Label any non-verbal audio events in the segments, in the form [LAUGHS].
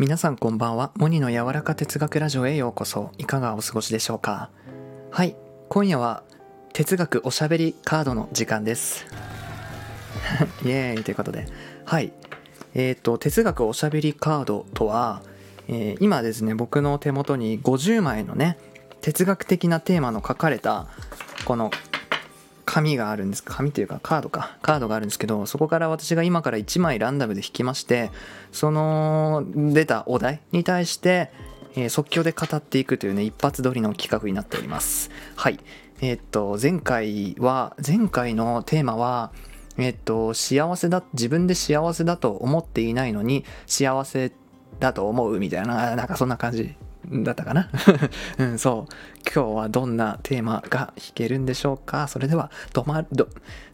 皆さんこんばんは。モニの柔らか哲学ラジオへようこそ。いかがお過ごしでしょうか？はい。今夜は哲学おしゃべりカードの時間です。[LAUGHS] イエーイ。ということで。はい。えっ、ー、と哲学おしゃべりカードとは、えー、今ですね僕の手元に50枚のね哲学的なテーマの書かれたこの紙があるんです。紙というかカードか。カードがあるんですけどそこから私が今から1枚ランダムで引きましてその出たお題に対して、え、即興で語っていくというね一発撮りの企画になっております。はい。えー、っと前回は前回のテーマはえー、っと幸せだ自分で幸せだと思っていないのに幸せだと思うみたいななんかそんな感じ。だったかな [LAUGHS] うん、そう。今日はどんなテーマが弾けるんでしょうか？それではドマド、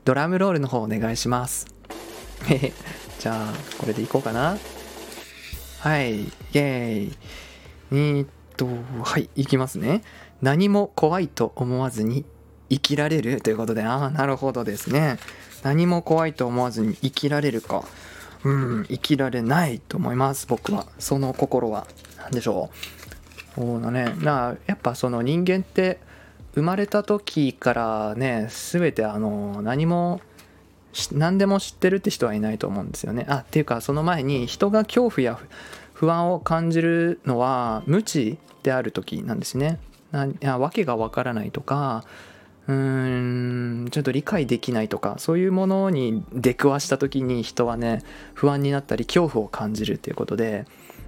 ドラムロールの方お願いします。[LAUGHS] じゃあ、これでいこうかな。はい、イェーイ。えー、っと、はい、いきますね。何も怖いと思わずに生きられるということで、ああ、なるほどですね。何も怖いと思わずに生きられるか。うん、生きられないと思います、僕は。その心は。何でしょう？そうだね。なやっぱその人間って生まれた時からね全てあの何も何でも知ってるって人はいないと思うんですよね。あっていうかその前に人が恐怖や不安を感じるのは無知である時なんですね。な訳がわからないとかうーんちょっと理解できないとかそういうものに出くわした時に人はね不安になったり恐怖を感じるっていうことで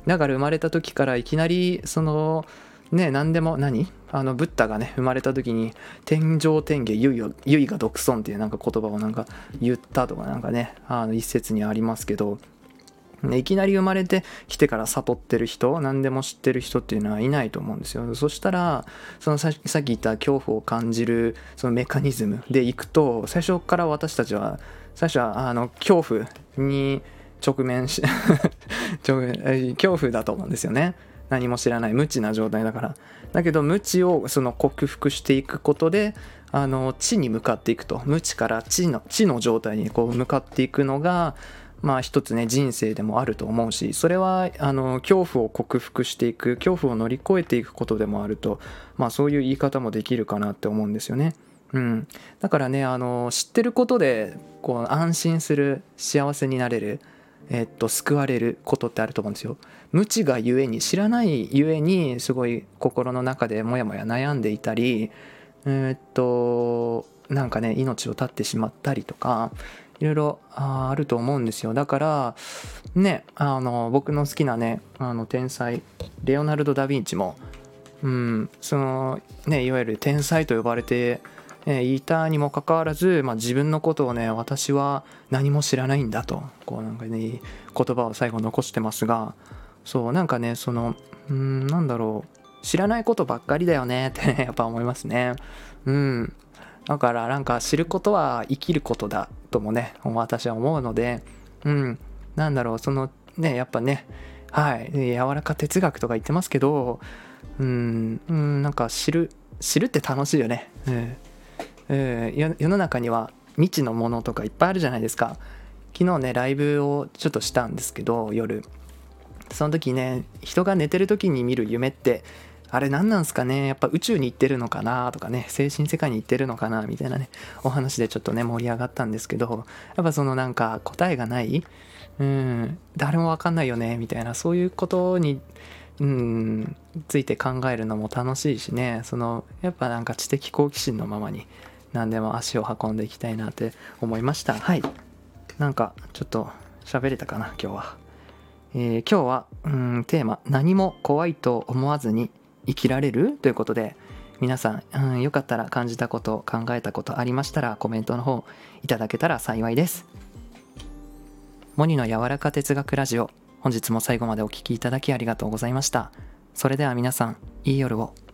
だから生まれた時からいきなりそのね何でも何？あのブッダがね生まれた時に天上天下唯唯が独尊っていうなんか言葉をなんか言ったとかなんかねあの一説にありますけどいきなり生まれてきてから悟ってる人何でも知ってる人っていうのはいないと思うんですよ。そしたらそのさっき言った恐怖を感じるそのメカニズムでいくと最初から私たちは最初はあの恐怖に直面し恐怖だと思うんですよね。何も知らない無知な状態だから。だけど無知をその克服していくことであの知に向かっていくと。無知から知の知の状態にこう向かっていくのがまあ一つね人生でもあると思うしそれはあの恐怖を克服していく恐怖を乗り越えていくことでもあるとまあそういう言い方もできるかなって思うんですよね。うん、だからねあの知ってることでこう安心する幸せになれる。えっと、救われることってあると思うんですよ。無知がゆえに知らないゆえにすごい心の中でモヤモヤ悩んでいたりえっとなんかね命を絶ってしまったりとかいろいろあると思うんですよだからねあの僕の好きなねあの天才レオナルド・ダ・ヴィンチもうんそのねいわゆる天才と呼ばれてえー、いたにもかかわらず、まあ、自分のことをね私は何も知らないんだとこうなんかね言葉を最後残してますがそうなんかねそのうんなんだろう知らないことばっかりだよね [LAUGHS] ってねやっぱ思いますね。うん。だからなんか知ることは生きることだともね私は思うのでうん。なんだろうそのねやっぱねはい柔らか哲学とか言ってますけどうんうんなんか知る知るって楽しいよね、うん。えー、世の中には未知のものとかいっぱいあるじゃないですか。昨日ねライブをちょっとしたんですけど夜。その時ね人が寝てる時に見る夢ってあれ何なんすかね？やっぱ宇宙に行ってるのかな？とかね精神世界に行ってるのかな？みたいなねお話でちょっとね盛り上がったんですけどやっぱそのなんか答えがないうん誰もわかんないよね？みたいなそういうことにうんついて考えるのも楽しいしね。そのやっぱなんか知的好奇心のままに何でも足を運んでいきたいなって思いました。はい。なんかちょっと喋れたかな今日は、えー、今日はうんテーマ「何も怖いと思わずに生きられる?」ということで皆さん、うん、よかったら感じたこと考えたことありましたらコメントの方いただけたら幸いです。モニの柔らか哲学ラジオ本日も最後までお聴きいただきありがとうございました。それでは皆さんいい夜を。